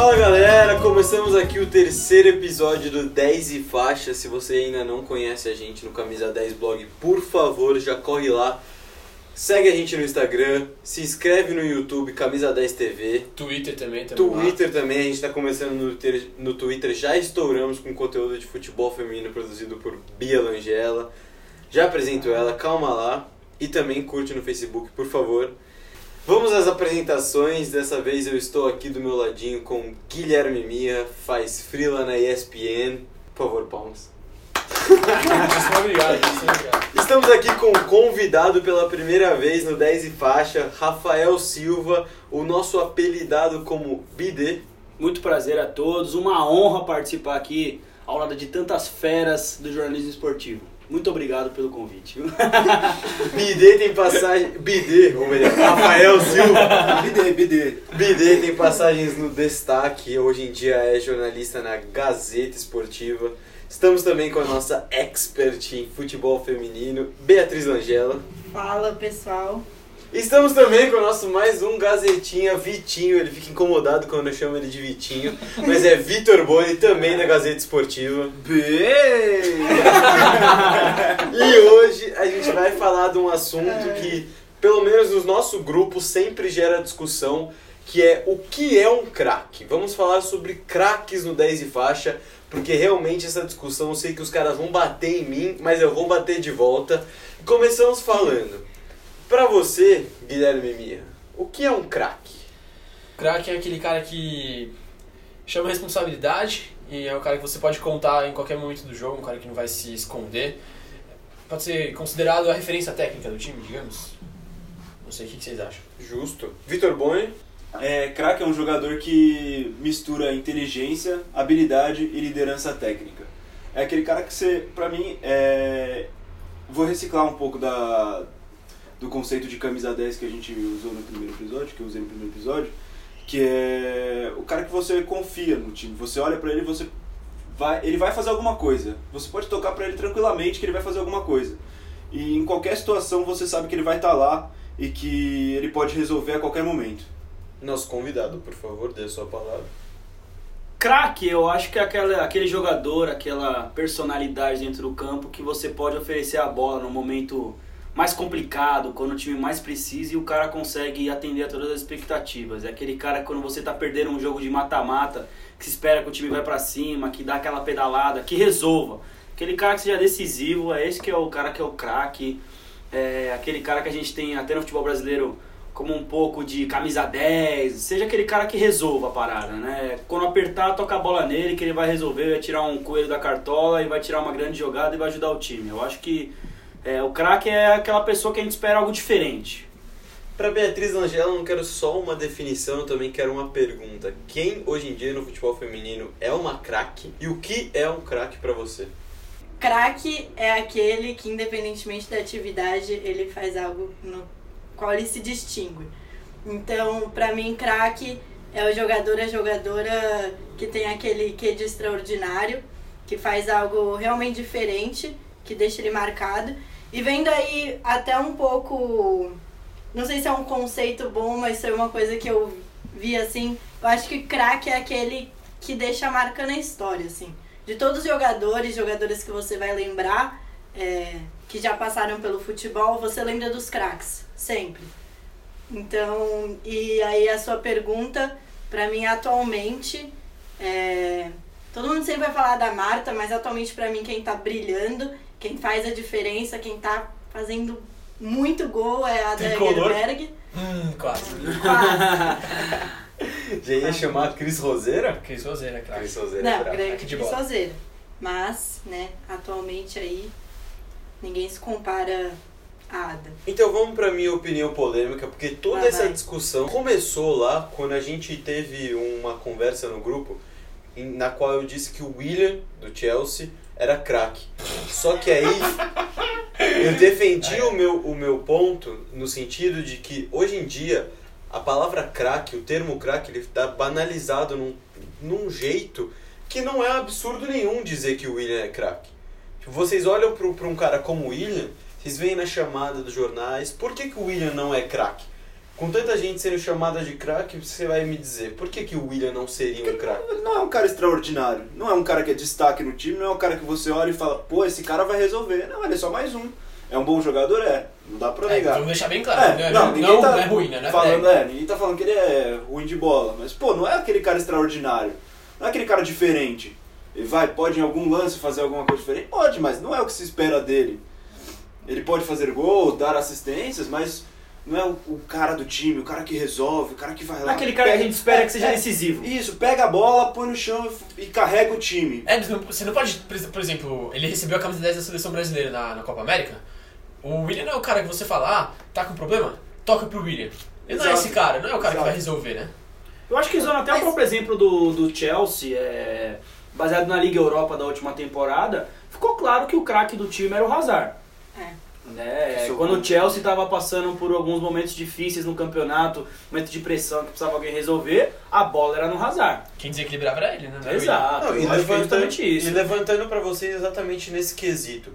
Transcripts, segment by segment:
Fala galera, começamos aqui o terceiro episódio do 10 e faixa. Se você ainda não conhece a gente no Camisa 10 Blog, por favor, já corre lá. Segue a gente no Instagram, se inscreve no YouTube, Camisa 10 TV. Twitter também, também. Twitter também, a gente está começando no, ter- no Twitter, já estouramos com conteúdo de futebol feminino produzido por Bia Langella. Já apresento ela, calma lá. E também curte no Facebook, por favor. Vamos às apresentações. Dessa vez eu estou aqui do meu ladinho com Guilherme Mia, faz freela na ESPN. Por favor, palmas. Muito obrigado, obrigado. Estamos aqui com um convidado pela primeira vez no 10 e faixa, Rafael Silva, o nosso apelidado como BD. Muito prazer a todos, uma honra participar aqui ao lado de tantas feras do jornalismo esportivo. Muito obrigado pelo convite. BD tem passagem. BD, ou melhor, Rafael Silva. BD, BD. BD tem passagens no destaque, hoje em dia é jornalista na Gazeta Esportiva. Estamos também com a nossa expert em futebol feminino, Beatriz Langella. Fala pessoal. Estamos também com o nosso mais um Gazetinha, Vitinho. Ele fica incomodado quando eu chamo ele de Vitinho, mas é Vitor Boni, também da Gazeta Esportiva. E hoje a gente vai falar de um assunto que, pelo menos no nosso grupo, sempre gera discussão, que é o que é um craque. Vamos falar sobre craques no 10 e faixa, porque realmente essa discussão eu sei que os caras vão bater em mim, mas eu vou bater de volta. Começamos falando. Pra você, Guilherme Mia, o que é um craque? Craque é aquele cara que chama responsabilidade e é o cara que você pode contar em qualquer momento do jogo, um cara que não vai se esconder. Pode ser considerado a referência técnica do time, digamos. Não sei o que vocês acham. Justo. Vitor Boni? É, craque é um jogador que mistura inteligência, habilidade e liderança técnica. É aquele cara que você, pra mim, é... vou reciclar um pouco da do conceito de camisa 10 que a gente usou no primeiro episódio, que eu usei no primeiro episódio, que é o cara que você confia no time. Você olha pra ele e você vai, ele vai fazer alguma coisa. Você pode tocar pra ele tranquilamente que ele vai fazer alguma coisa. E em qualquer situação você sabe que ele vai estar lá e que ele pode resolver a qualquer momento. Nosso convidado, por favor, dê a sua palavra. Craque, eu acho que é aquela, aquele jogador, aquela personalidade dentro do campo que você pode oferecer a bola no momento mais complicado, quando o time mais precisa e o cara consegue atender a todas as expectativas. É aquele cara que quando você tá perdendo um jogo de mata-mata, que se espera que o time vai pra cima, que dá aquela pedalada, que resolva. Aquele cara que seja decisivo, é esse que é o cara que é o craque. É aquele cara que a gente tem até no futebol brasileiro como um pouco de camisa 10, seja aquele cara que resolva a parada, né? Quando apertar, toca a bola nele, que ele vai resolver, vai tirar um coelho da cartola e vai tirar uma grande jogada e vai ajudar o time. Eu acho que é, o craque é aquela pessoa que a gente espera algo diferente. Pra Beatriz Langella, eu não quero só uma definição, eu também quero uma pergunta. Quem hoje em dia no futebol feminino é uma craque e o que é um craque pra você? Craque é aquele que, independentemente da atividade, ele faz algo no qual ele se distingue. Então, pra mim, craque é o jogador, a jogadora que tem aquele quê de extraordinário, que faz algo realmente diferente, que deixa ele marcado. E vendo aí até um pouco. Não sei se é um conceito bom, mas foi uma coisa que eu vi assim. Eu acho que craque é aquele que deixa a marca na história, assim. De todos os jogadores, jogadoras que você vai lembrar, é, que já passaram pelo futebol, você lembra dos craques, sempre. Então, e aí a sua pergunta, pra mim atualmente, é, todo mundo sempre vai falar da Marta, mas atualmente pra mim quem tá brilhando, quem faz a diferença, quem tá fazendo muito gol é a Tricolor? Dagerberg. Hum, quase. Já ia chamar Cris Roseira? Cris Roseira, craque. Cris Roseira Não, grande Cris bola. Roseira. Mas, né, atualmente aí, ninguém se compara a Ada. Então vamos pra minha opinião polêmica, porque toda Vai, essa vai. discussão começou lá quando a gente teve uma conversa no grupo na qual eu disse que o William, do Chelsea, era craque. Só que aí eu defendi o meu, o meu ponto no sentido de que hoje em dia a palavra craque, o termo craque, ele está banalizado num, num jeito que não é absurdo nenhum dizer que o William é craque. Tipo, vocês olham para um cara como o William, vocês veem na chamada dos jornais, por que, que o William não é craque? Com tanta gente sendo chamada de craque, você vai me dizer, por que, que o William não seria um craque? Ele não é um cara extraordinário. Não é um cara que é destaque no time, não é um cara que você olha e fala, pô, esse cara vai resolver. Não, ele é só mais um. É um bom jogador? É. Não dá pra É, negar. vamos deixar bem claro. É, não, não, não, ninguém não, tá não é ruim, né? Não é falando, é, ninguém tá falando que ele é ruim de bola, mas pô, não é aquele cara extraordinário. Não é aquele cara diferente. Ele vai, pode em algum lance fazer alguma coisa diferente? Pode, mas não é o que se espera dele. Ele pode fazer gol, dar assistências, mas não é o, o cara do time, o cara que resolve, o cara que vai lá. é aquele cara que a gente espera que seja é, decisivo. Isso, pega a bola, põe no chão e, e carrega o time. É, você não pode, por ex- por exemplo, ele recebeu a camisa 10 da seleção brasileira na, na Copa América. O William não é o cara que você fala, ah, tá com problema? Toca pro William. Ele não é Exato. esse cara, não é o cara que Exato. vai resolver, né? Eu acho que usando até Mas- o próprio exemplo do, do Chelsea, é, baseado na Liga Europa da última temporada, ficou claro que o craque do time era o Hazard. É. Né? Quando o Chelsea estava passando por alguns momentos difíceis no campeonato, momento de pressão que precisava alguém resolver, a bola era no Hazard. Quem desequilibrava era ele, né? Exato. Não, e, é levantando, justamente isso. e levantando pra vocês exatamente nesse quesito.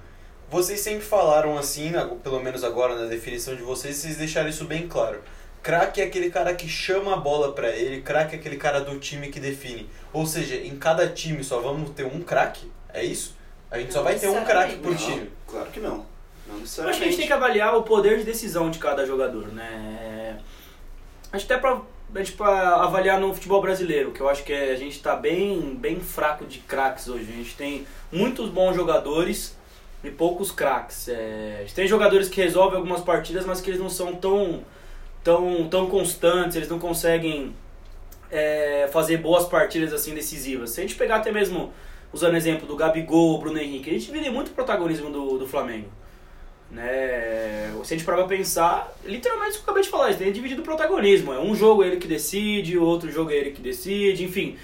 Vocês sempre falaram assim, na- pelo menos agora na definição de vocês, vocês deixaram isso bem claro. Craque é aquele cara que chama a bola pra ele, craque é aquele cara do time que define. Ou seja, em cada time só vamos ter um craque? É isso? A gente só Não vai ter um craque por time. Claro que não. Não Eu necessariamente. acho que a gente tem que avaliar o poder de decisão de cada jogador, né? Acho que até pra, pra avaliar no futebol brasileiro, que eu acho que é- a gente tá bem, bem fraco de craques hoje. A gente tem muitos bons jogadores e poucos craques. É, a gente tem jogadores que resolvem algumas partidas, mas que eles não são tão, tão, tão constantes, eles não conseguem é, fazer boas partidas assim decisivas. Se a gente pegar até mesmo, usando o exemplo do Gabigol, Bruno Henrique, a gente vê muito protagonismo do, do Flamengo. Né? Se a gente parar pra pensar, literalmente isso que eu acabei de falar, eles têm dividido o protagonismo. É um jogo ele que decide, outro jogo é ele que decide, enfim.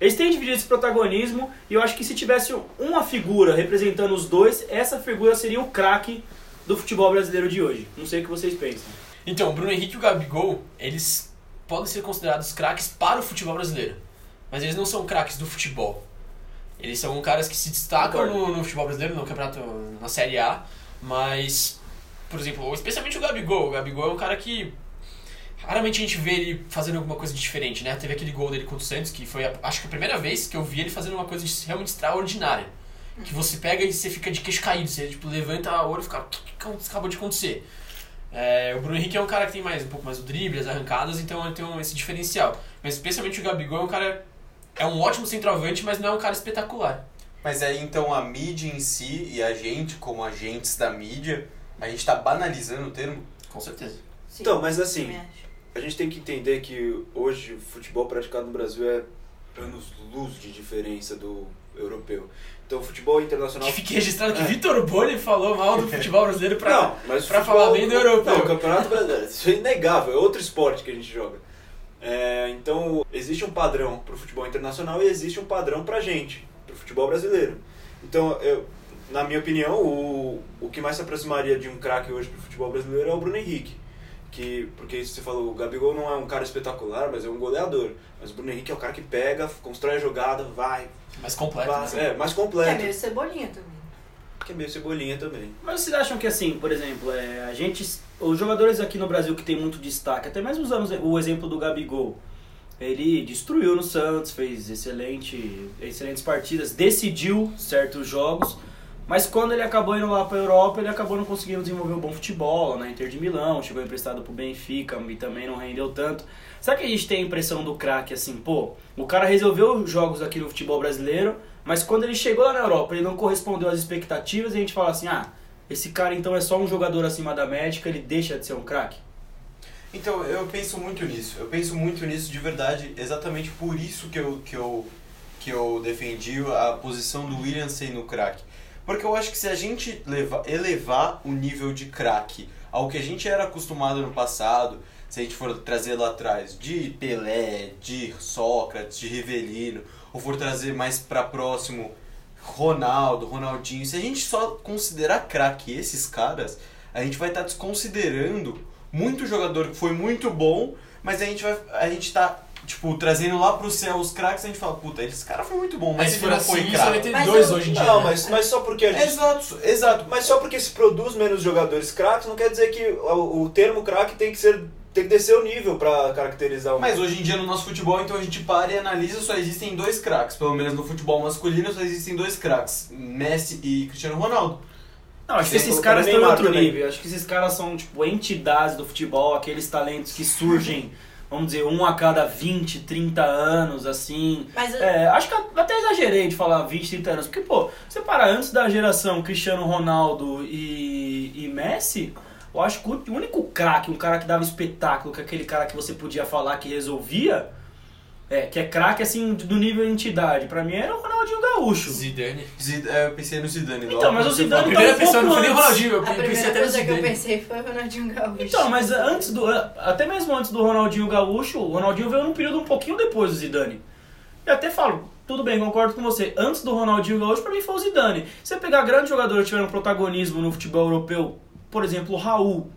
Eles têm dividido esse protagonismo e eu acho que se tivesse uma figura representando os dois, essa figura seria o craque do futebol brasileiro de hoje. Não sei o que vocês pensam. Então, Bruno Henrique e o Gabigol, eles podem ser considerados craques para o futebol brasileiro. Mas eles não são craques do futebol. Eles são caras que se destacam no, no futebol brasileiro, no campeonato, na Série A. Mas, por exemplo, especialmente o Gabigol. O Gabigol é um cara que raramente a gente vê ele fazendo alguma coisa diferente, né? Teve aquele gol dele contra o Santos, que foi, a- acho que a primeira vez que eu vi ele fazendo uma coisa realmente extraordinária. Que você pega e você fica de queixo caído, você tipo, levanta a olho e fica, o que, que acabou de acontecer? É, o Bruno Henrique é um cara que tem mais um pouco mais o drible, as arrancadas, então ele tem um- esse diferencial. Mas especialmente o Gabigol é um cara. É um ótimo centroavante, mas não é um cara espetacular. Mas aí então a mídia em si e a gente, como agentes da mídia, a gente tá banalizando o termo? Com certeza. Sim, Então, mas assim. A gente tem que entender que hoje o futebol praticado no Brasil é anos luz de diferença do europeu. Então o futebol internacional. Que fique registrado que É. Vitor Boni falou mal do futebol brasileiro pra. não, mas pra futebol- falar bem do europeu. Não, o Campeonato Brasileiro, isso é inegável, é outro esporte que a gente joga. É, então, existe um padrão pro futebol internacional e existe um padrão pra gente, futebol brasileiro. Então, eu, na minha opinião, o, o que mais se aproximaria de um craque hoje pro futebol brasileiro é o Bruno Henrique. Que, porque você falou, o Gabigol não é um cara espetacular, mas é um goleador. Mas o Bruno Henrique é o cara que pega, constrói a jogada, vai, Mais completo. vai né? é, mais Que é completo. meio cebolinha também. Que é meio cebolinha também. Mas vocês acham que assim, por exemplo, é, a gente, os jogadores aqui no Brasil que tem muito destaque, até mesmo usamos o exemplo do Gabigol, ele destruiu no Santos, fez excelente, excelentes partidas, decidiu certos jogos, mas quando ele acabou indo lá para Europa, ele acabou não conseguindo desenvolver um bom futebol na Inter de Milão, chegou emprestado pro Benfica e também não rendeu tanto. Será que a gente tem a impressão do craque assim, pô, o cara resolveu os jogos aqui no futebol brasileiro, mas quando ele chegou lá na Europa, ele não correspondeu às expectativas e a gente fala assim, ah, esse cara então é só um jogador acima da médica, ele deixa de ser um craque? Então, eu penso muito nisso. Eu penso muito nisso de verdade, exatamente por isso que eu, que eu, que eu defendi a posição do William sendo craque. Porque eu acho que se a gente leva, elevar o nível de craque ao que a gente era acostumado no passado, se a gente for trazer lá atrás de Pelé, de Sócrates, de Rivelino, ou for trazer mais para próximo Ronaldo, Ronaldinho, se a gente só considerar craque esses caras, a gente vai estar desconsiderando muito jogador que foi muito bom, mas a gente vai a gente tá tipo trazendo lá pro céu os craques, a gente fala, puta, esse cara foi muito bom, mas Mas ele não assim, foi isso vai craque. ter Mas dois eu- hoje em dia. Não, né? mas, mas só porque a gente Exato, exato. Mas só porque se produz menos jogadores craques, não quer dizer que o, o termo craque tem que ser tem que descer o nível pra caracterizar um. Mas hoje em dia no nosso futebol, então a gente para e analisa, só existem dois craques. Pelo menos no futebol masculino só existem dois craques, Messi e Cristiano Ronaldo. Não, acho que esses caras estão em outro também. nível. Acho que esses caras são, tipo, entidades do futebol, aqueles talentos que surgem, vamos dizer, um a cada 20, 30 anos, assim. Mas É, acho que eu até exagerei de falar 20, 30 anos. Porque, pô, você parar antes da geração Cristiano Ronaldo e, e Messi, eu acho que o único craque, um cara que dava espetáculo, que é aquele cara que você podia falar que resolvia, é, que é craque, assim, do nível entidade, pra mim era o Ronaldinho Gaúcho. Zidane. Zid- é, eu pensei no Zidane. Então, logo mas o Zidane A falou. primeira um pessoa não pouco foi nem o. Ronaldinho, eu a pensei primeira até no coisa que eu Zidane. pensei foi o Ronaldinho Gaúcho. Então, mas antes do. Até mesmo antes do Ronaldinho Gaúcho, o Ronaldinho veio num período um pouquinho depois do Zidane. E até falo, tudo bem, concordo com você. Antes do Ronaldinho Gaúcho, pra mim foi o Zidane. Se você pegar grandes jogadores que tiveram protagonismo no futebol europeu, por exemplo, o Raul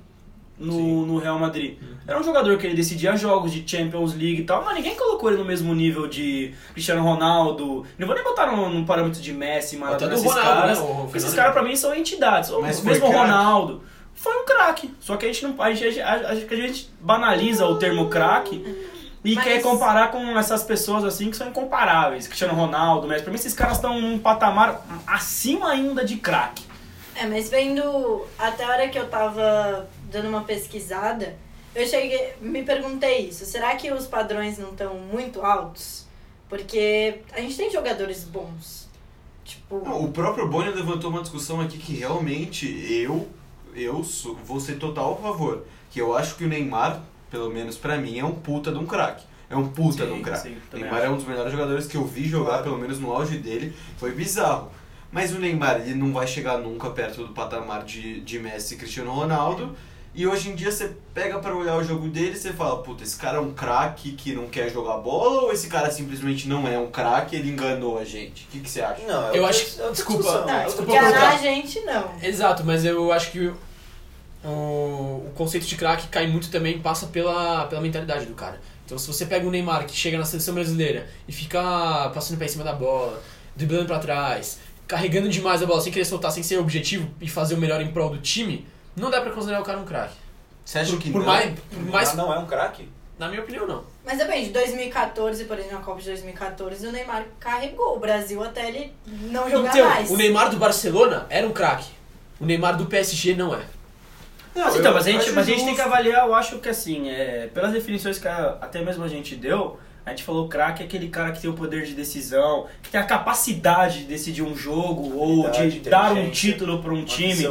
no, no Real Madrid. Era um jogador que ele decidia jogos de Champions League e tal, mas ninguém colocou ele no mesmo nível de Cristiano Ronaldo. Não vou nem botar no, no parâmetro de Messi, Maradona, do esses Ronaldo, caras. né, porque esses caras pra mim são entidades. O Mas mesmo. Ronaldo. Foi um craque. Só que a gente não. A gente, a, que a gente banaliza o termo craque e Mas- quer comparar com essas pessoas assim que são incomparáveis. Cristiano Ronaldo, Messi. Pra mim esses caras estão num patamar acima ainda de craque. É, mas vendo até a hora que eu tava dando uma pesquisada, eu cheguei, me perguntei isso. Será que os padrões não estão muito altos? Porque a gente tem jogadores bons. Tipo, Não, o próprio Boni levantou uma discussão aqui que realmente eu, eu sou, vou ser total a favor. Que eu acho que o Neymar, pelo menos pra mim, é um puta de um craque. É um puta de um Sim, craque. sim, O também Neymar é um dos melhores jogadores que eu vi jogar, pelo menos no auge dele. Foi bizarro. Mas o Neymar, ele não vai chegar nunca perto do patamar de, de Messi e Cristiano Ronaldo. E hoje em dia você pega pra olhar o jogo dele e você fala, puta, esse cara é um craque que não quer jogar bola ou esse cara simplesmente não é um craque ele enganou a gente? O que, que você acha? Não, é Eu outra- acho que- é desculpa, não, desculpa enganar a gente não. Exato, mas eu acho que o, o conceito de craque cai muito também, passa pela, pela mentalidade do cara. Então se você pega o Neymar que chega na seleção brasileira e fica passando pé em cima da bola, driblando pra trás, carregando demais a bola sem querer soltar, sem ser objetivo e fazer o melhor em prol do time, não dá pra considerar o cara um craque. Você acha Por, que por não? mais, por mais, não é um craque? na minha opinião não. Mas depende, 2014, por exemplo, na Copa de 2014, o Neymar carregou o Brasil até ele não jogar Então, mais. o Neymar do Barcelona era um craque. O Neymar do PSG não é. Não, Mas, então, mas, a gente, mas a gente tem que avaliar, eu acho que assim, é, pelas definições que a- até mesmo a gente deu, a gente falou craque é aquele cara que tem o poder de decisão, que tem a capacidade de decidir um jogo ou de dar um título para um time.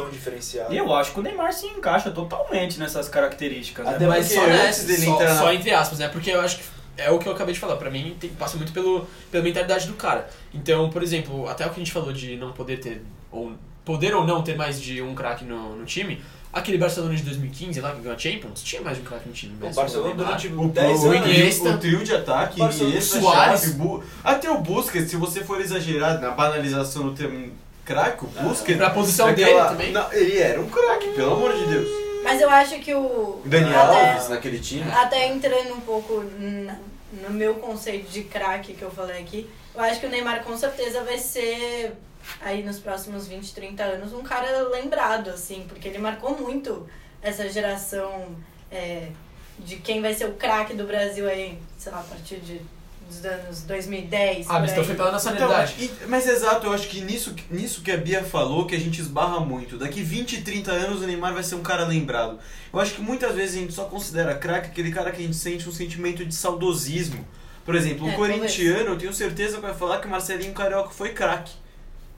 E eu acho que o Neymar se encaixa totalmente nessas características. né? Até mas porque só antes nessa, dele só, entrar só entre aspas, né? Porque eu acho que é o que eu acabei de falar. Pra mim, tem, passa muito pelo, pela mentalidade do cara. Então, por exemplo, até o que a gente falou de não poder ter, ou poder ou não ter mais de um craque no, no time, aquele Barcelona de 2015 lá que ganhou a Champions, tinha mais de um craque no time. O Barcelona durante O, 10 o, anos. Iniesta. o trio de ataque, Barcelona, Iniesta, Suárez. Bu... Até o Busquets, se você for exagerar na banalização do termo craque, o Busquets... Pra posição naquela- dele também. Não, ele era um craque, pelo amor de Deus. Mas eu acho que o. O Dani até- Alves naquele time. Até entrando um pouco na- no meu conceito de craque que eu falei aqui, eu acho que o Neymar com certeza vai ser, aí nos próximos 20, 30 anos, um cara lembrado, assim, porque ele marcou muito essa geração é, de quem vai ser o craque do Brasil aí, sei lá, a partir de, dos anos 2010. Ah, mas então aí. foi pela Então, nacionalidade. e- mas exato, eu acho que nisso, nisso que a Bia falou, que a gente esbarra muito. Daqui 20, 30 anos o Neymar vai ser um cara lembrado. Eu acho que muitas vezes a gente só considera craque aquele cara que a gente sente um sentimento de saudosismo. Por exemplo, É, o corintiano, eu tenho certeza que vai falar que o Marcelinho Carioca foi craque.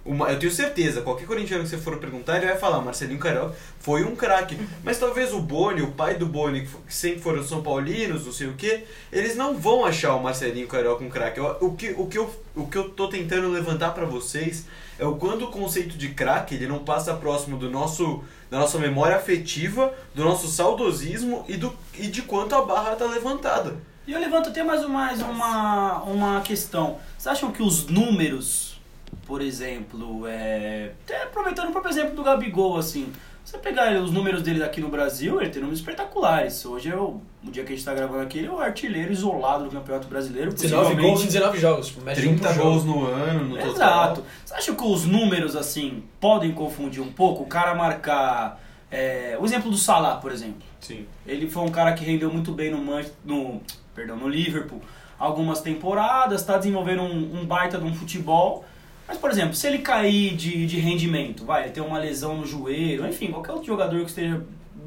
Eu tenho certeza, qualquer corintiano que você for perguntar, ele vai falar, Marcelinho Carioca foi um craque. Mas talvez o Boni, o pai do Boni, que sempre foram São Paulinos, não sei o que, eles não vão achar o Marcelinho Carioca um craque. O que, o, que eu, o que eu tô tentando levantar pra vocês é o quanto o conceito de craque ele não passa próximo do nosso, da nossa memória afetiva, do nosso saudosismo e, do, e de quanto a barra tá levantada. E eu levanto até mais, mais uma, uma questão. Vocês acham que os números, por exemplo, é, até aproveitando o próprio exemplo do Gabigol, assim, você pegar os números dele aqui no Brasil, ele tem números espetaculares. Hoje é o, o dia que a gente tá gravando aqui, ele é o artilheiro isolado do Campeonato Brasileiro. 19 gols em possivelmente. 19 jogos. Tipo, mexe um 30 por jogo. gols no ano, no total. Exato. Você acha que os números, assim, podem confundir um pouco? O cara marcar É, o exemplo do Salah, por exemplo. Sim. Ele foi um cara que rendeu muito bem no, Man- no, perdão, no Liverpool algumas temporadas, está desenvolvendo um, um baita de um futebol. Mas, por exemplo, se ele cair de, de rendimento, vai, ter uma lesão no joelho, enfim, qualquer outro jogador que esteja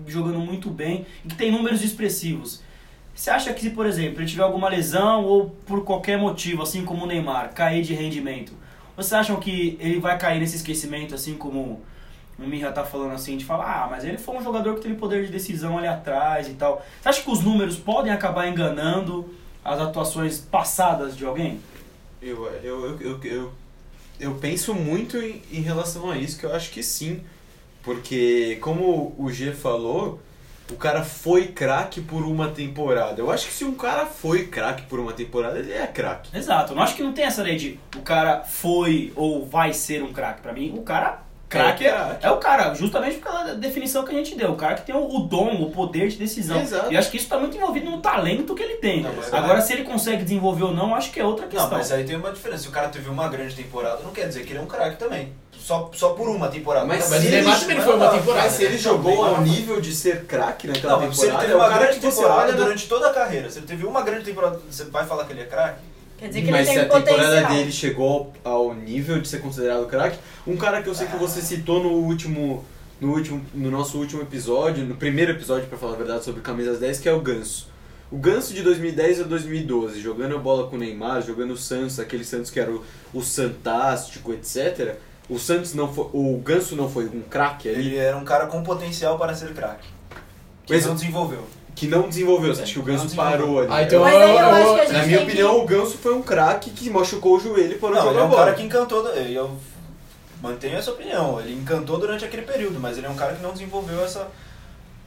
jogando muito bem e que tem números expressivos. Você acha que se, por exemplo, ele tiver alguma lesão ou por qualquer motivo, assim como o Neymar, cair de rendimento, vocês acham que ele vai cair nesse esquecimento, assim como o Mirra tá falando assim, de falar, ah, mas ele foi um jogador que teve poder de decisão ali atrás e tal. Você acha que os números podem acabar enganando as atuações passadas de alguém? Eu, eu, eu, eu, eu, penso muito em, em relação a isso, que eu acho que sim. Porque, como o G falou, o cara foi craque por uma temporada. Eu acho que se um cara foi craque por uma temporada, ele é craque. Exato, eu não acho que não tem essa lei de o cara foi ou vai ser um craque. Pra mim, o cara craque É é, é o cara, justamente por causa da definição que a gente deu. O cara que tem o, o dom, o poder de decisão. Exato. E acho que isso tá muito envolvido no talento que ele tem. Não, mas- Agora, se ele consegue desenvolver ou não, acho que é outra questão. Não, mas aí tem uma diferença. Se o cara teve uma grande temporada, não quer dizer que ele é um craque também. Só, só por uma temporada. Mas Mas se Neymar ele- também foi uma temporada. Mas se ele né? jogou ao nível de ser craque naquela Não, mas se ele temporada, teve é uma grande temporada olha na- durante toda a carreira, se ele teve uma grande temporada, você vai falar que ele é craque? Quer dizer que Mas ele se tem a temporada potencial. dele chegou ao nível de ser considerado craque, um cara que eu sei que você citou no último, no último, no nosso último episódio, no primeiro episódio pra falar a verdade sobre camisas 10, que é o Ganso. O Ganso de 2010 a 2012, jogando a bola com o Neymar, jogando o Santos, aquele Santos que era o, o Santástico, etc. O Santos não foi, o Ganso não foi um craque ali, Ele era um cara com potencial para ser craque. Que Mas- não desenvolveu. Que não desenvolveu. Você acha que o Ganso Não parou ali? Ah, então Mas eu, aí eu eu- acho que a gente Na minha tem opinião, que- o Ganso foi um craque que machucou o joelho e parou de Não, ele jogar é um bola. cara que encantou. Eu mantenho essa opinião. Ele encantou durante aquele período, mas ele é um cara que não desenvolveu essa.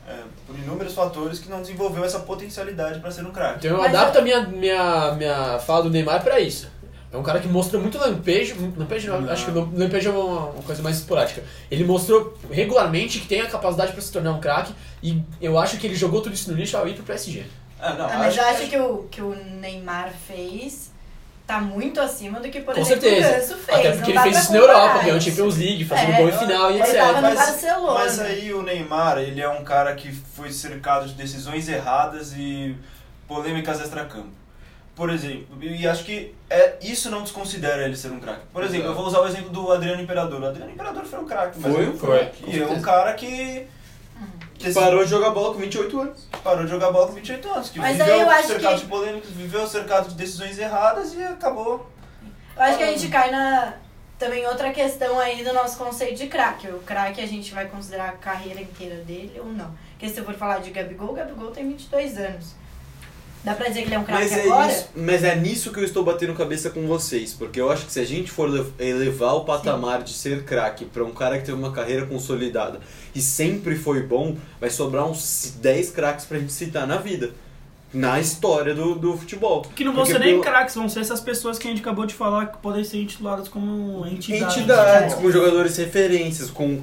é, por inúmeros fatores que não desenvolveu essa potencialidade para ser um craque. Então eu Mas adapto a minha, minha, minha fala do Neymar pra isso. É um cara que mostrou muito lampejo. Lampejo não, Não. acho que lam- lampejo é uma, uma coisa mais esporádica. Ele mostrou regularmente que tem a capacidade pra se tornar um craque e eu acho que ele jogou tudo isso no lixo ao ir pro PSG. Ah, não, Ah, mas eu acho que o que o Neymar fez tá muito acima do que, por Com exemplo, certeza. o Ganso fez. Até Não porque ele fez isso na Europa, ganhou. Champions League, fazendo É, gol em final e etc. Mas-. Mas aí o Neymar, ele é um cara que foi cercado de decisões erradas e polêmicas extracampo. Por exemplo, e acho que é, isso não desconsidera ele ser um craque. Por exemplo, eu vou usar o exemplo do Adriano Imperador. O Adriano Imperador foi um craque, mas Foi, foi, com E é um cara que, que Parou de jogar bola com 28 anos. parou de jogar bola com 28 anos, que Mas viveu aí eu acho cercado que- de polêmicas, viveu cercado de decisões erradas e acabou. Eu acho que a gente cai na também outra questão aí do nosso conceito de craque. O craque a gente vai considerar a carreira inteira dele ou não. Porque se eu for falar de Gabigol, o Gabigol tem 22 anos. Dá pra dizer que ele é um craque Mas é, agora? isso, mas é nisso que eu estou batendo cabeça com vocês, porque eu acho que se a gente for le- elevar o patamar de ser craque para um cara que tem uma carreira consolidada e sempre foi bom, vai sobrar uns 10 craques pra gente citar na vida, na história do, do futebol. Que não vão Porque ser nem pelo- craques, vão ser essas pessoas que a gente acabou de falar que podem ser intituladas como entidades. entidades, com jogadores referências, com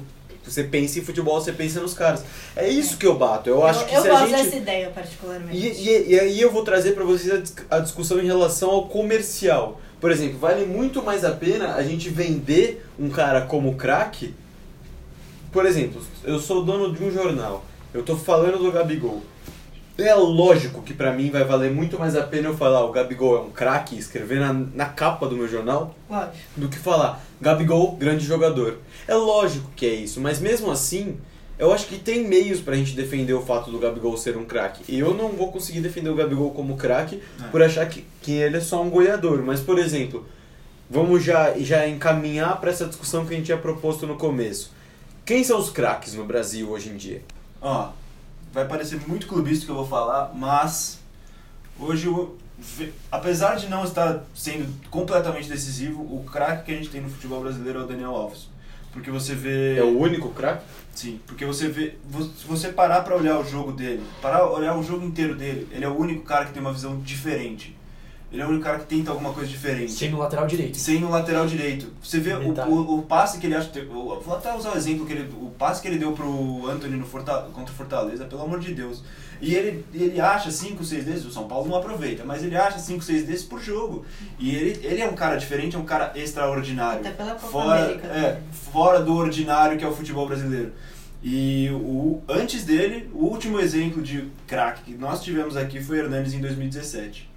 você pensa em futebol, você pensa nos caras. É isso que eu bato. Eu acho eu que eu se a gosto gente dessa ideia, particularmente. E, e, e aí eu vou trazer pra vocês a a discussão em relação ao comercial. Por exemplo, vale muito mais a pena a gente vender um cara como craque. Por exemplo, eu sou dono de um jornal, eu tô falando do Gabigol. É lógico que pra mim vai valer muito mais a pena eu falar o Gabigol é um craque, escrever na, na capa do meu jornal, Lógico. do que falar Gabigol, grande jogador. É lógico que é isso, mas mesmo assim, eu acho que tem meios pra gente defender o fato do Gabigol ser um craque. E eu não vou conseguir defender o Gabigol como craque É. por achar que, que ele é só um goleador. Mas, por exemplo, vamos já, já encaminhar pra essa discussão que a gente tinha proposto no começo. Quem são os craques no Brasil hoje em dia? Ó, vai parecer muito clubista o que eu vou falar, mas hoje, apesar de não estar sendo completamente decisivo, o craque que a gente tem no futebol brasileiro é o Daniel Alves. Porque você vê. É o único craque? Sim, porque você vê. Se você parar pra olhar o jogo dele, parar pra olhar o jogo inteiro dele, ele é o único cara que tem uma visão diferente. Ele é o único cara que tenta alguma coisa diferente. Sem no lateral direito. Sem o lateral direito. Você vê o, o, o passe que ele acha. o- Vou até usar o exemplo que ele. O passe que ele deu pro Anthony no Forta, contra o Fortaleza, pelo amor de Deus. E ele, ele acha 5, 6 desses, o São Paulo não aproveita, mas ele acha 5, 6 desses por jogo. E ele, ele é um cara diferente, é um cara extraordinário. Até pela Copa fora, América. é, fora do ordinário que é o futebol brasileiro. E o, antes dele, o último exemplo de craque que nós tivemos aqui foi Hernandes em 2017.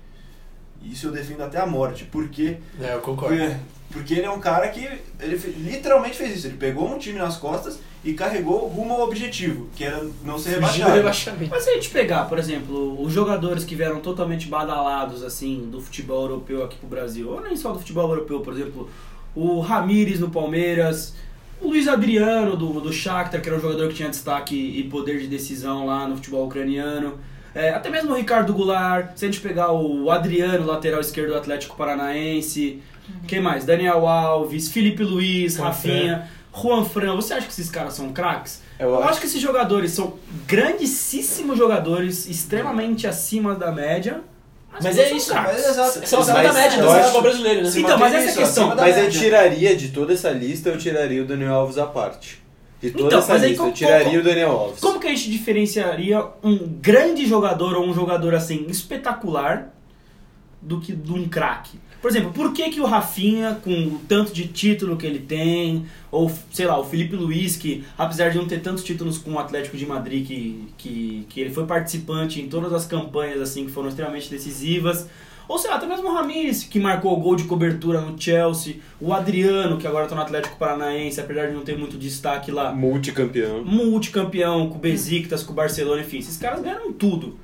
Isso eu defendo até a morte, porque É, eu concordo. porque, porque ele é um cara que ele literalmente fez isso. Ele pegou um time nas costas e carregou rumo ao objetivo, que era não ser rebaixado. rebaixamento. Mas se a gente pegar, por exemplo, os jogadores que vieram totalmente badalados assim do futebol europeu aqui pro Brasil, ou nem só do futebol europeu, por exemplo, o Ramires no Palmeiras, o Luiz Adriano do, do Shakhtar, que era um jogador que tinha destaque e poder de decisão lá no futebol ucraniano. É, até mesmo o Ricardo Goulart, se a gente pegar o Adriano, lateral esquerdo do Atlético Paranaense, quem mais? Daniel Alves, Felipe Luiz, Juan Rafinha, Juan Fran. Você acha que esses caras são craques? Eu Eu acho- acho que esses jogadores são grandíssimos jogadores, extremamente acima da média. Mas não é são isso, craques. Mas, exato. São acima Mas da média eu do futebol brasileiro, né? Então, mas mantém essa é a questão. Mas eu tiraria de toda essa lista, eu tiraria o Daniel Alves à parte. De toda Então, essa mas aí lista, eu como- tiraria como- o Daniel Alves. Como que a gente diferenciaria um grande jogador ou um jogador assim espetacular do que de um craque? Por exemplo, por que, que o Rafinha, com o tanto de título que ele tem, ou sei lá, o Felipe Luiz, que apesar de não ter tantos títulos com o Atlético de Madrid, que, que, que ele foi participante em todas as campanhas assim que foram extremamente decisivas, ou sei lá, até mesmo o Ramires, que marcou o gol de cobertura no Chelsea, o Adriano, que agora está no Atlético Paranaense, apesar de não ter muito destaque lá, Multicampeão. multicampeão com o Besiktas, com o Barcelona, enfim, esses caras ganharam tudo.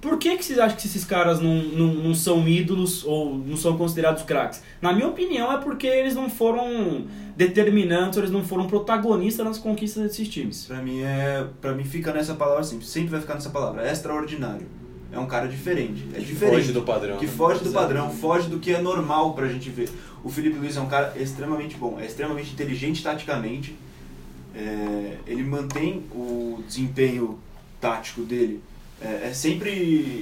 Por que, que vocês acham que esses caras não, não, não são ídolos ou não são considerados craques? Na minha opinião, é porque eles não foram determinantes, eles não foram protagonistas nas conquistas desses times. Pra mim é. Pra mim fica nessa palavra assim, sempre vai ficar nessa palavra. É extraordinário. É um cara diferente. É diferente. Foge do padrão. Que né? foge do padrão, foge do que é normal pra gente ver. O Felipe Luiz é um cara extremamente bom, é extremamente inteligente taticamente. É, ele mantém o desempenho tático dele. É, é sempre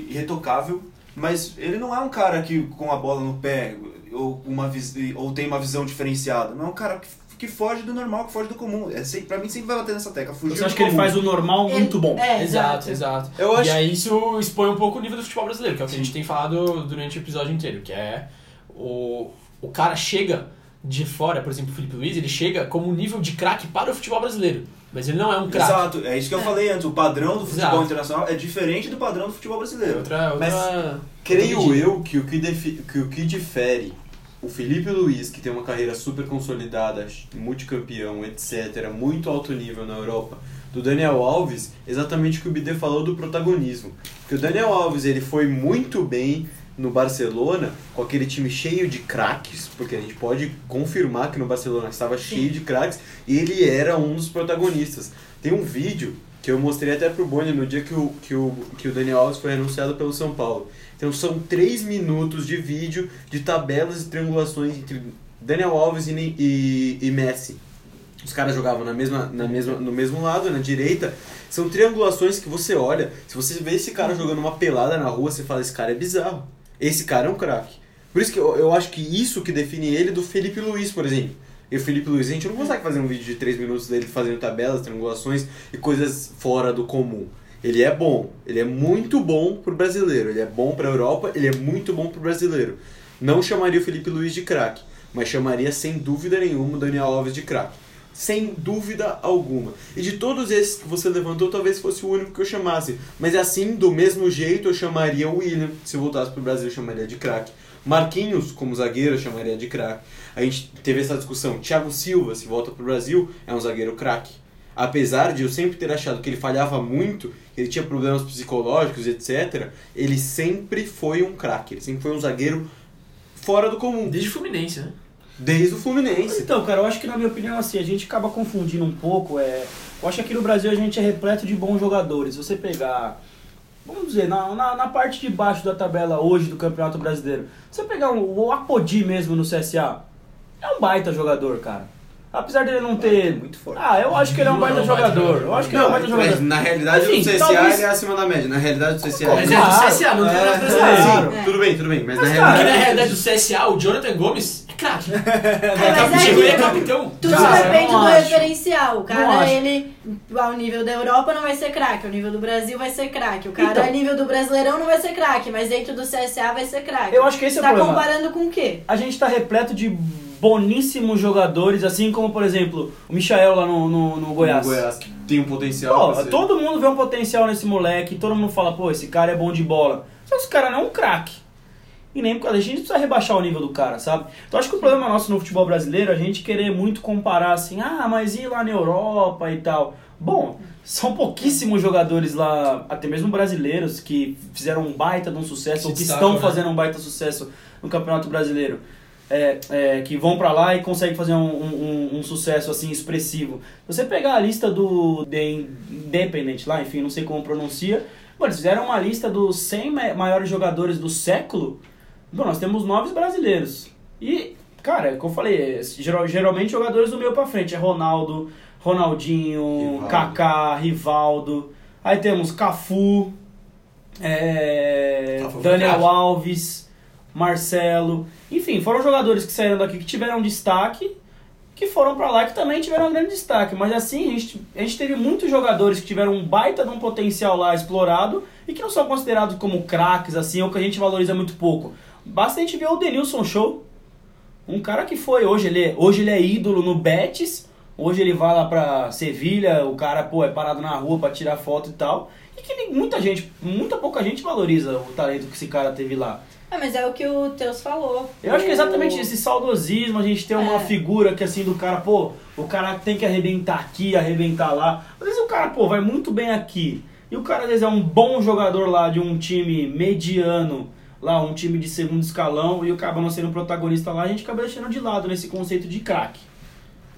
irretocável, mas ele não é um cara que com a bola no pé ou, uma, ou tem uma visão diferenciada. Não é um cara que, que foge do normal, que foge do comum. É, sempre, pra mim sempre vai bater nessa tecla. Fugir Você acha que ele comum. faz o normal Ele- muito bom? É, Exato, exato. Eu acho- E aí isso expõe um pouco o nível do futebol brasileiro, que é o que a gente tem falado durante o episódio inteiro, que é o, o cara chega de fora, por exemplo, o Felipe Luiz, ele chega como um nível de craque para o futebol brasileiro, mas ele não é um craque. Exato, é isso que eu falei antes. O padrão do futebol Exato. internacional é diferente do padrão do futebol É brasileiro. outra, outra, Mas Creio outra medida. eu que o que, defi- que o que difere o Felipe Luiz, que tem uma carreira super consolidada, multicampeão, etc., muito alto nível na Europa, do Daniel Alves, exatamente o que o Bidê falou do protagonismo. Porque o Daniel Alves ele foi muito bem no Barcelona, com aquele time cheio de craques, porque a gente pode confirmar que no Barcelona estava cheio de craques, e ele era um dos protagonistas. Tem um vídeo que eu mostrei até pro Boni no dia que o, que o, que o Daniel Alves foi anunciado pelo São Paulo. Então são três minutos de vídeo de tabelas e triangulações entre Daniel Alves e, e, e Messi. Os caras jogavam na mesma, na mesma, no mesmo lado, na direita. São triangulações que você olha. Se você vê esse cara jogando uma pelada na rua, você fala: esse cara é bizarro. Esse cara é um craque. Por isso que eu, eu acho que isso que define ele do Felipe Luiz, por exemplo. E o Felipe Luiz, a gente não consegue fazer um vídeo de 3 minutos dele fazendo tabelas, triangulações e coisas fora do comum. Ele é bom, ele é muito bom pro brasileiro, ele é bom pra Europa, ele é muito bom pro brasileiro. Não chamaria o Felipe Luiz de craque, mas chamaria sem dúvida nenhuma o Daniel Alves de craque. Sem dúvida alguma. E de todos esses que você levantou, talvez fosse o único que eu chamasse. Mas assim, do mesmo jeito, eu chamaria o William. Se voltasse pro Brasil, eu chamaria de craque. Marquinhos, como zagueiro, eu chamaria de craque. A gente teve essa discussão. Thiago Silva, se volta pro Brasil, é um zagueiro craque. Apesar de eu sempre ter achado que ele falhava muito, que ele tinha problemas psicológicos, etc., ele sempre foi um craque. Ele sempre foi um zagueiro fora do comum. Desde o Fluminense, né? Desde o Fluminense. Então, cara, eu acho que na minha opinião, assim, a gente acaba confundindo um pouco. É... Eu acho que aqui no Brasil a gente é repleto de bons jogadores. Você pegar, vamos dizer, na, na, na parte de baixo da tabela hoje do Campeonato Brasileiro, você pegar um, o Apodi mesmo no CSA, é um baita jogador, cara. Apesar dele não ter. muito forte. Ah, eu acho que ele é um baita Não, jogador. Eu acho que ele é um baita mas jogador. na realidade Enfim, o CSA talvez- ele é acima da média. Na realidade o CSA Mas é do CSA, não do Campeonato É, Brasileiro. claro. É. Tudo bem, tudo bem. Mas, Mas, na cara, Porque na realidade. realidade do CSA, o Jonathan Gomes é craque. É, mas aí- Chegou ele é capitão. Tudo Cara, eu depende não do acho. referencial. O Não cara, acho. ele, ao nível da Europa, não vai ser craque. Ao nível do Brasil, vai ser craque. O cara, Então. ao nível do Brasileirão, não vai ser craque. Mas dentro do CSA, vai ser craque. Eu acho que esse é o tá problema. comparando com o quê? a gente tá repleto de boníssimos jogadores, assim como, por exemplo, o Michael lá no, no, no Goiás. O Goiás, que tem um potencial. Pô, pra ser- todo mundo vê um potencial nesse moleque, todo mundo fala, pô, esse cara é bom de bola. Só que esse cara não é um craque. E nem por causa a gente precisa rebaixar o nível do cara, sabe? Então acho que o problema nosso no futebol brasileiro é a gente querer muito comparar assim, ah, mas e lá na Europa e tal. Bom, são pouquíssimos jogadores lá, até mesmo brasileiros, que fizeram um baita de um sucesso, ou que destacam, estão né? fazendo um baita sucesso no Campeonato Brasileiro. É, é, que vão pra lá e conseguem fazer um, um- um- sucesso assim expressivo. Você pegar a lista do The Independent lá, enfim, não sei como pronuncia, mano, eles fizeram uma lista dos 100 ma- maiores jogadores do século. Bom, nós temos nove brasileiros. E, cara, como eu falei, geral- geralmente jogadores do meio pra frente. É Ronaldo, Ronaldinho, Rivaldo. Kaká, Rivaldo. Aí temos Cafu, é, Cafu foi Daniel. Alves, Marcelo. Enfim, foram jogadores que saíram daqui que tiveram destaque, que foram pra lá que também tiveram um grande destaque. Mas assim, a gente, a gente teve muitos jogadores que tiveram um baita de um potencial lá explorado e que não são considerados como craques, assim, ou que a gente valoriza muito pouco. Basta a gente ver o Denilson Show. Um cara que foi, hoje ele, é- hoje ele é ídolo no Betis, hoje ele vai lá pra Sevilha, o cara, pô, é parado na rua pra tirar foto e tal. E que muita gente, muita pouca gente valoriza o talento que esse cara teve lá. Ah, mas é o que o Teus falou. Eu acho que é exatamente esse saudosismo, a gente tem uma É. figura que assim do cara, pô, o cara tem que arrebentar aqui, arrebentar lá. Às vezes o cara, pô, vai muito bem aqui. E o cara às vezes é um bom jogador lá de um time mediano, lá um time de segundo escalão, e o não sendo um protagonista lá, a gente acaba deixando de lado nesse conceito de craque.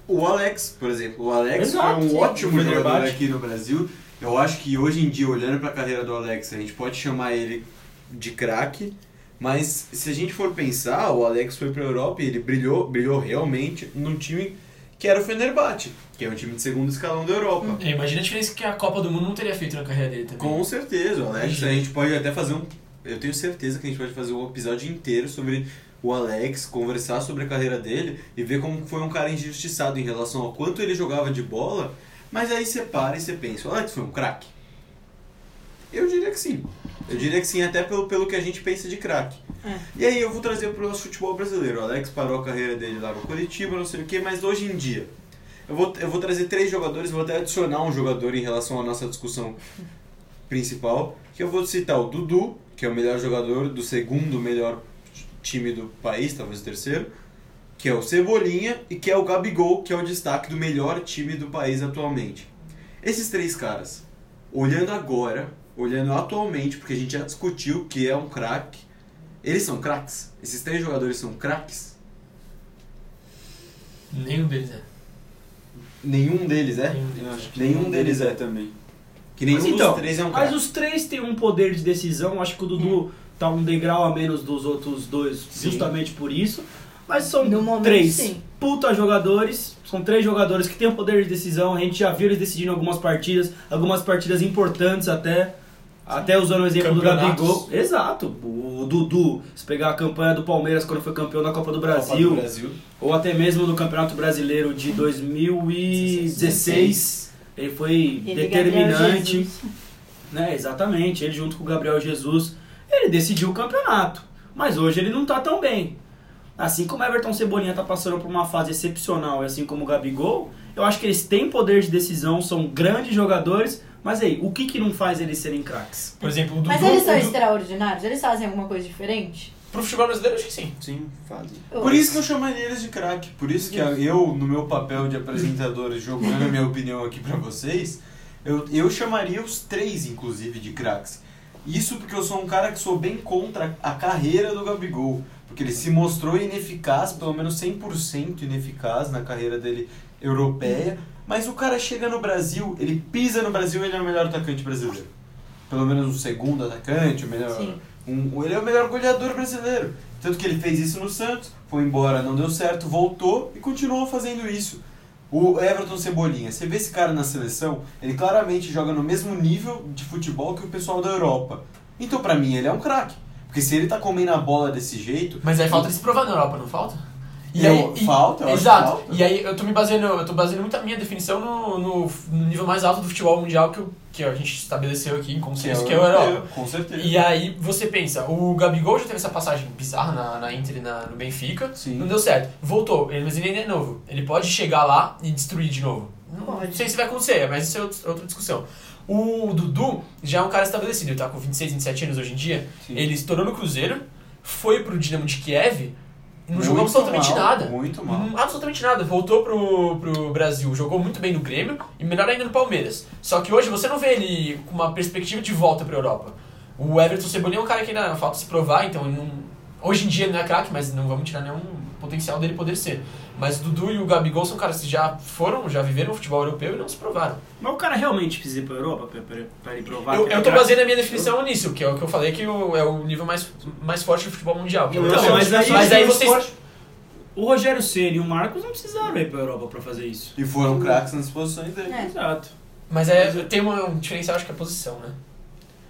O Alex, por exemplo. O Alex Exato, foi um sim. ótimo jogador aqui no Brasil. Eu acho que hoje em dia, olhando pra carreira do Alex, a gente pode chamar ele de craque. Mas se a gente for pensar, o Alex foi pra Europa e ele brilhou, brilhou realmente num time que era o Fenerbahçe, que é um time de segundo escalão da Europa. É, Imagina a diferença que a Copa do Mundo não teria feito na carreira dele também. Com certeza, o Alex, a gente pode até fazer um. Eu tenho certeza que a gente pode fazer um episódio inteiro sobre o Alex, conversar sobre a carreira dele e ver como foi um cara injustiçado em relação ao quanto ele jogava de bola. Mas aí você para e você pensa: o Alex foi um craque? Eu diria que sim. Eu diria que sim, até pelo, pelo que a gente pensa de craque. É. E aí eu vou trazer pro nosso futebol brasileiro. O Alex parou a carreira dele lá no Curitiba, não sei o que, mas hoje em dia. Eu vou, eu vou trazer três jogadores, vou até adicionar um jogador em relação à nossa discussão principal, que eu vou citar o Dudu, que é o melhor jogador do segundo melhor time do país, talvez o terceiro, que é o Cebolinha e que é o Gabigol, que é o destaque do melhor time do país atualmente. Esses três caras, olhando agora, olhando atualmente, porque a gente já discutiu que é um craque, eles são craques? Esses três jogadores são craques? Nenhum deles é. Nenhum deles é? Nenhum deles acho é. que Nenhum deles é. também. Que nenhum Mas então, dos três é um Mas craque. os três têm um poder de decisão, acho que o Dudu tá um degrau a menos dos outros dois, Sim. justamente por isso. Mas são momento, três sim. puta jogadores, são três jogadores que têm o poder de decisão, a gente já viu eles decidindo algumas partidas, algumas partidas importantes até. Até usando o exemplo do. Gabigol. Exato. O Dudu, se pegar a campanha do Palmeiras quando foi campeão da Copa do Brasil, Copa do Brasil. ou até mesmo no Campeonato Brasileiro de 2016, ele foi Ele, determinante né? Exatamente, ele junto com o Gabriel Jesus, ele decidiu o campeonato. Mas hoje ele não tá tão bem. Assim como o Everton Cebolinha tá passando por uma fase excepcional, e assim como o Gabigol, eu acho que eles têm poder de decisão, são grandes jogadores, mas aí, o que que não faz eles serem craques? Por exemplo, o Dudu... Mas eles são o Du- extraordinários? Eles fazem alguma coisa diferente? Pro futebol brasileiro, acho que sim. Sim, fazem. Por isso que eu chamaria eles de craque. Por isso que eu, no meu papel de apresentador, jogando a minha opinião aqui pra vocês, eu, eu chamaria os três, inclusive, de craques. Isso porque eu sou um cara que sou bem contra a carreira do Gabigol. Porque ele se mostrou ineficaz, pelo menos 100% ineficaz na carreira dele europeia. Mas o cara chega no Brasil, ele pisa no Brasil ele é o melhor atacante brasileiro. Pelo menos o segundo atacante, o melhor. Sim. Um, ele é o melhor goleador brasileiro. Tanto que ele fez isso no Santos, foi embora, não deu certo, voltou e continuou fazendo isso. O Everton Cebolinha, você vê esse cara na seleção, ele claramente joga no mesmo nível de futebol que o pessoal da Europa. Então, pra mim, ele é um craque. Porque se ele tá comendo a bola desse jeito. Mas aí falta ele se provar na Europa, não falta? E Eu- aí, e- falta, eu Exato. falta. E aí eu tô me baseando, eu tô baseando muito a minha definição no, no, no nível mais alto do futebol mundial que, eu- que a gente estabeleceu aqui em consenso, que é o Europa. Com certeza. E aí você pensa, o Gabigol já teve essa passagem bizarra na, na Inter e na, no Benfica, Sim. não deu certo. Voltou, ele- mas ele ainda é novo. Ele pode chegar lá e destruir de novo. Não Pode. sei se vai acontecer, mas isso é outra- outra discussão. O Dudu já é um cara estabelecido, ele tá com 26, 27 anos hoje em dia. Sim. Ele estourou no Cruzeiro, foi pro Dinamo de Kiev e não Muito jogou absolutamente mal, nada. Muito mal. Hum, Absolutamente nada. Voltou pro, pro Brasil, jogou muito bem no Grêmio e melhor ainda no Palmeiras. Só que hoje você não vê ele com uma perspectiva de volta pra Europa. O Everton Cebolinha é um cara que ainda falta se provar, então não, hoje em dia ele não é craque, mas não vamos tirar nenhum potencial dele poder ser. Mas o Dudu e o Gabigol são caras que já foram, já viveram o futebol europeu e não se provaram. Mas o cara realmente precisa ir pra Europa pra, pra, pra ele provar Eu, é eu tô baseando a minha definição nisso, que é o que eu falei que o- é o nível mais, mais forte do futebol mundial. que é o Então, europeu. mas aí- mas aí o vocês... esporte- O Rogério Ceni e o Marcos não precisaram ir pra Europa pra fazer isso. E foram craques nas posições dele. É. Exato. Mas é, tem uma um diferencial, acho que é a posição, né?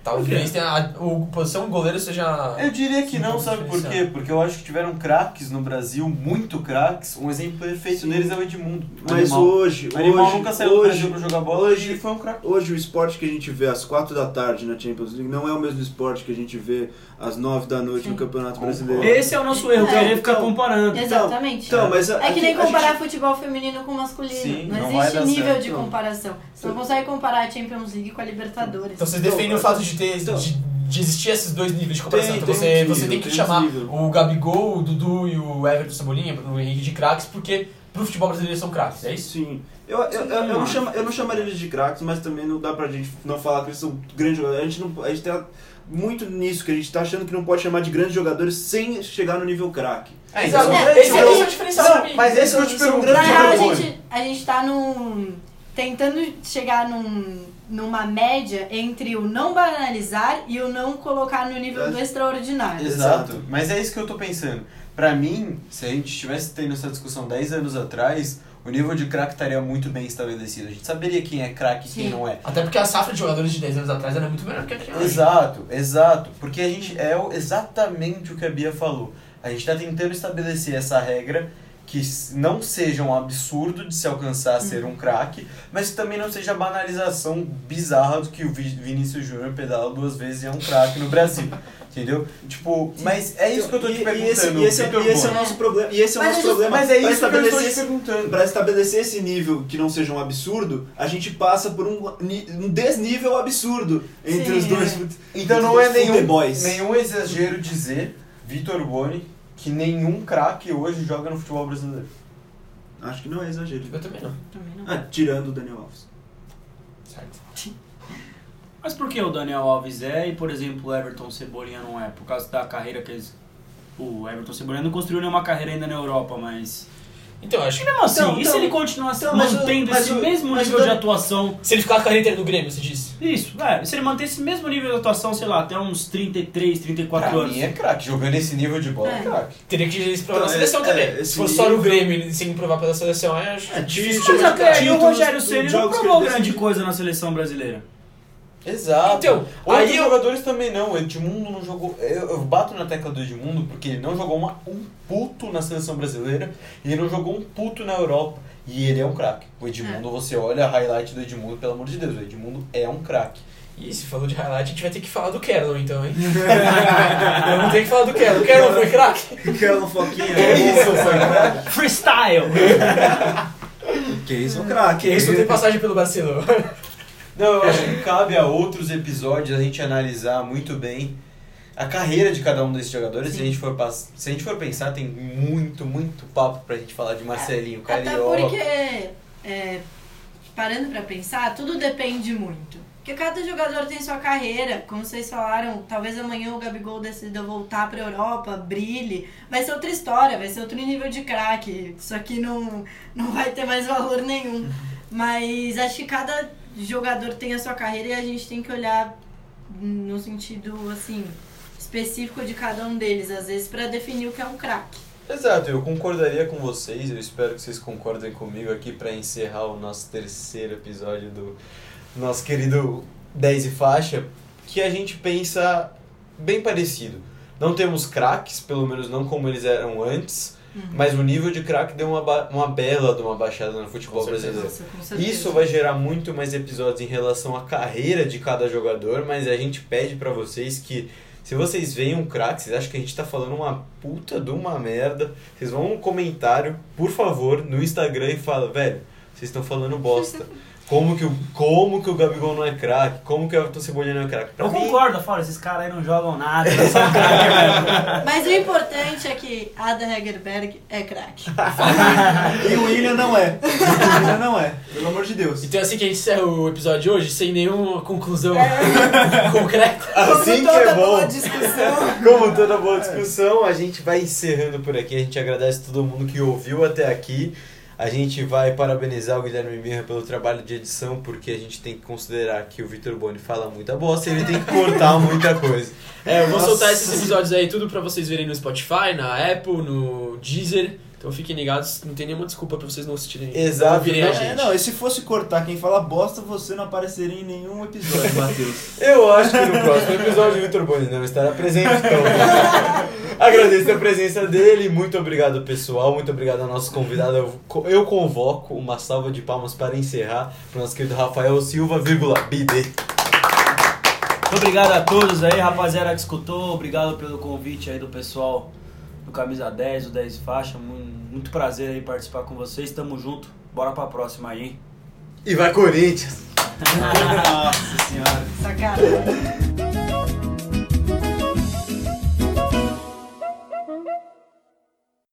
Talvez tenha a, o posição goleiro seja. Eu diria que não, sabe por quê? Porque eu acho que tiveram craques no Brasil, muito craques. Um exemplo perfeito Sim. deles é o Edmundo. Mas Animal. hoje, O Animal hoje, nunca saiu do hoje, Brasil pra jogar bola hoje- ele foi um craque. Hoje o esporte que a gente vê às 4 da tarde na Champions League não é o mesmo esporte que a gente vê às 9 da noite no Sim. Campeonato Concordo. Brasileiro. Esse é o nosso erro, É, querer ficar então- comparando. Exatamente. Então, mas a- É que aqui nem a gente- comparar futebol feminino com masculino. Sim, não, não existe nível certo, de comparação. Você não consegue comparar a Champions League com a Libertadores. Então vocês Então, defendem o é- fato de ter. então- de, de existir esses dois níveis de comparação. Tem- então tem você, um nível, você tem que tem um chamar o Gabigol, o Dudu e o Everton Cebolinha, o Henrique de craques, porque pro futebol brasileiro eles são craques, é isso? Sim. Eu, eu, eu, eu não chama, eu não chamaria eles de craques, mas também não dá pra gente não falar que eles são grandes jogadores. A gente, não, a gente tá muito nisso, que a gente tá achando que não pode chamar de grandes jogadores sem chegar no nível craque. É, Exato. então, É, esse, então- é o diferencial pra mim. Mas esse que eu te São pergunto. Na grandes real, a gente, a gente tá num. tentando chegar num, numa média entre o não banalizar e o não colocar no nível É. do extraordinário. Exato, mas é isso que eu tô pensando. Pra mim, se a gente estivesse tendo essa discussão 10 anos atrás, o nível de craque estaria muito bem estabelecido. A gente saberia quem é craque e quem não é. Até porque a safra de jogadores de 10 anos atrás era muito melhor que a que é hoje. Exato, exato. Porque a gente é exatamente o que a Bia falou. A gente está tentando estabelecer essa regra que não seja um absurdo de se alcançar a ser um craque, mas que também não seja a banalização bizarra do que o Vi- Vinícius Júnior pedala duas vezes e é um craque no Brasil. Entendeu? Tipo, mas é isso que eu tô te perguntando. E esse, e esse, é, e esse é o nosso problema. E esse é o Mas nosso a gente- problema. Mas é Pra isso que eu estou estabelecer te esse- perguntando. Pra estabelecer esse nível que não seja um absurdo, a gente passa por um, um desnível absurdo entre Sim, os dois. é. Então não é nenhum, futeboys. nenhum exagero dizer, Vitor Boni, que nenhum craque hoje joga no futebol brasileiro. Acho que não é exagero. Eu também não. Também não. Ah, tirando o Daniel Alves. Certo. Mas por que o Daniel Alves é e, por exemplo, o Everton Cebolinha não é? Por causa da carreira que eles... O Everton Cebolinha não construiu nenhuma carreira ainda na Europa, mas... Então, eu acho que Mesmo assim, Então, e então- se ele continuar então, mas o- mantendo mas esse o- mesmo mas o nível de Dan- atuação... se ele ficar a carreira inteira no Grêmio, você disse. Isso, é, se ele manter esse mesmo nível de atuação, sei lá, até uns 33, 34 Pra anos... mim é craque, jogando esse nível de bola é, É. craque. Teria que se provar na Então, seleção é- também. é, Se fosse só no nível- Grêmio e sem provar pela seleção, é acho É, difícil. Mas até aí o Rogério Ceni não jogos que provou ele grande decidiu. coisa na seleção brasileira. Exato. Então, Outros aí eu- jogadores também não. O Edmundo não jogou. Eu, eu bato na tecla do Edmundo porque ele não jogou uma- um puto na seleção brasileira e ele não jogou um puto na Europa. E ele é um craque. O Edmundo, você olha a highlight do Edmundo, pelo amor de Deus, o Edmundo é um craque. Ih, se falou de highlight, a gente vai ter que falar do Kerlon então, hein? Vamos ter que falar do Kerlon. O Kerlon foi craque? Aquela foquinha. Que isso, foi craque? Freestyle! Que isso, um craque. Esse não tem passagem pelo Barcelona. Não, eu acho que cabe a outros episódios a gente analisar muito bem a carreira de cada um desses jogadores. Se a, gente for. Se a gente for pensar, tem muito, muito papo pra gente falar de Marcelinho, Até Carioca. porque, é, parando pra pensar, tudo depende muito. Porque cada jogador tem sua carreira, como vocês falaram, talvez amanhã o Gabigol decida voltar pra Europa, brilhe. Vai ser outra história, vai ser outro nível de craque. Isso aqui não, não vai ter mais valor nenhum. Mas acho que cada jogador tem a sua carreira e a gente tem que olhar no sentido, assim, específico de cada um deles, às vezes, pra definir o que é um craque. Exato, eu concordaria com vocês, eu espero que vocês concordem comigo aqui para encerrar o nosso terceiro episódio do nosso querido 10 e faixa, que a gente pensa bem parecido. Não temos craques, pelo menos não como eles eram antes, Mas o nível de craque deu uma, uma bela de uma baixada no futebol brasileiro. Isso vai gerar muito mais episódios em relação à carreira de cada jogador, mas a gente pede pra vocês que se vocês veem um craque, vocês acham que a gente tá falando uma puta de uma merda, vocês vão no comentário, por favor, no Instagram e fala, velho, vocês estão falando bosta. Como que, o, como que o Gabigol não é craque? Como que o Everton Cebolinha não é craque? Eu mim, concordo, falo, esses caras aí não jogam nada. Mas o importante é que Ada Hegerberg é craque. E o William não é. O William não é. Pelo amor de Deus. Então é assim que a gente encerra o episódio de hoje, sem nenhuma conclusão concreta. assim que Como é toda bom. boa discussão. Como toda boa discussão, a gente vai encerrando por aqui. A gente agradece todo mundo que ouviu até aqui. A gente vai parabenizar o Guilherme Mirra pelo trabalho de edição, porque a gente tem que considerar que o Vitor Boni fala muita bosta e ele tem que cortar muita coisa. É, eu vou Nossa. soltar esses episódios aí tudo pra vocês verem no Spotify, na Apple, no Deezer. Então fiquem ligados, não tem nenhuma desculpa pra vocês não assistirem. Exato, não a não, gente. É, não, e se fosse cortar quem fala bosta, você não apareceria em nenhum episódio, Matheus. Eu acho que no próximo episódio o Vitor Boni não estará presente, então agradeço a presença dele. Muito obrigado, pessoal. Muito obrigado ao nosso convidado. Eu, eu convoco uma salva de palmas para encerrar para o nosso querido Rafael Silva, vírgula, BD. Muito obrigado a todos aí, rapaziada que escutou. Obrigado pelo convite aí do pessoal do Camisa 10, do 10 Faixa. Mu- Muito prazer aí participar com vocês. Tamo junto. Bora pra próxima aí, hein? E vai Corinthians! Nossa senhora. Sacanagem.